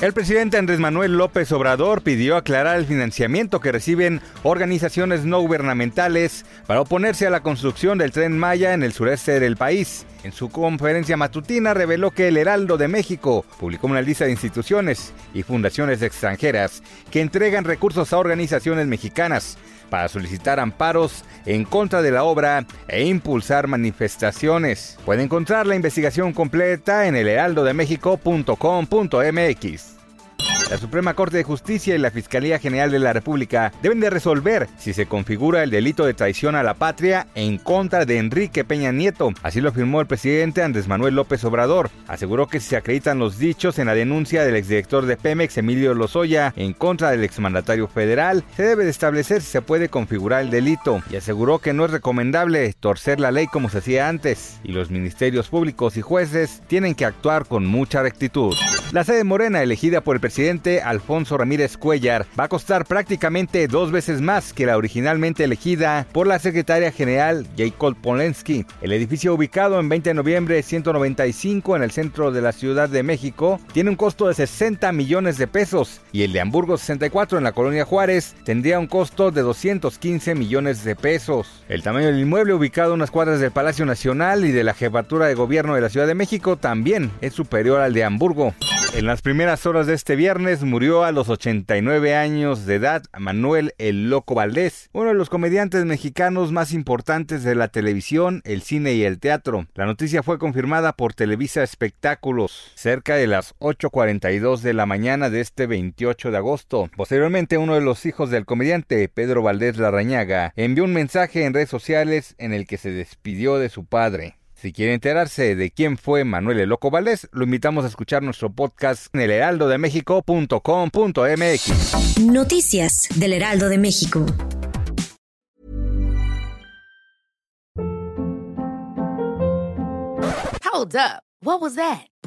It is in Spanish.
El presidente Andrés Manuel López Obrador pidió aclarar el financiamiento que reciben organizaciones no gubernamentales para oponerse a la construcción del tren Maya en el sureste del país. En su conferencia matutina reveló que el Heraldo de México publicó una lista de instituciones y fundaciones extranjeras que entregan recursos a organizaciones mexicanas para solicitar amparos en contra de la obra e impulsar manifestaciones. Puede encontrar la investigación completa en elheraldodemexico.com.mx. La Suprema Corte de Justicia y la Fiscalía General de la República deben de resolver si se configura el delito de traición a la patria en contra de Enrique Peña Nieto. Así lo afirmó el presidente Andrés Manuel López Obrador. Aseguró que si se acreditan los dichos en la denuncia del exdirector de Pemex, Emilio Lozoya, en contra del exmandatario federal, se debe de establecer si se puede configurar el delito. Y aseguró que no es recomendable torcer la ley como se hacía antes. Y los ministerios públicos y jueces tienen que actuar con mucha rectitud. La sede morena elegida por el presidente Alfonso Ramírez Cuellar va a costar prácticamente dos veces más que la originalmente elegida por la secretaria general Jacob Polensky. El edificio ubicado en 20 de noviembre 195 en el centro de la Ciudad de México tiene un costo de 60 millones de pesos y el de Hamburgo 64 en la colonia Juárez tendría un costo de 215 millones de pesos. El tamaño del inmueble ubicado a unas cuadras del Palacio Nacional y de la jefatura de gobierno de la Ciudad de México también es superior al de Hamburgo. En las primeras horas de este viernes murió a los 89 años de edad Manuel El Loco Valdés, uno de los comediantes mexicanos más importantes de la televisión, el cine y el teatro. La noticia fue confirmada por Televisa Espectáculos cerca de las 8.42 de la mañana de este 28 de agosto. Posteriormente, uno de los hijos del comediante, Pedro Valdés Larrañaga, envió un mensaje en redes sociales en el que se despidió de su padre. Si quiere enterarse de quién fue Manuel El Loco Valdés, lo invitamos a escuchar nuestro podcast en elheraldodemexico.com.mx. Noticias del Heraldo de México. Hold up. What was that?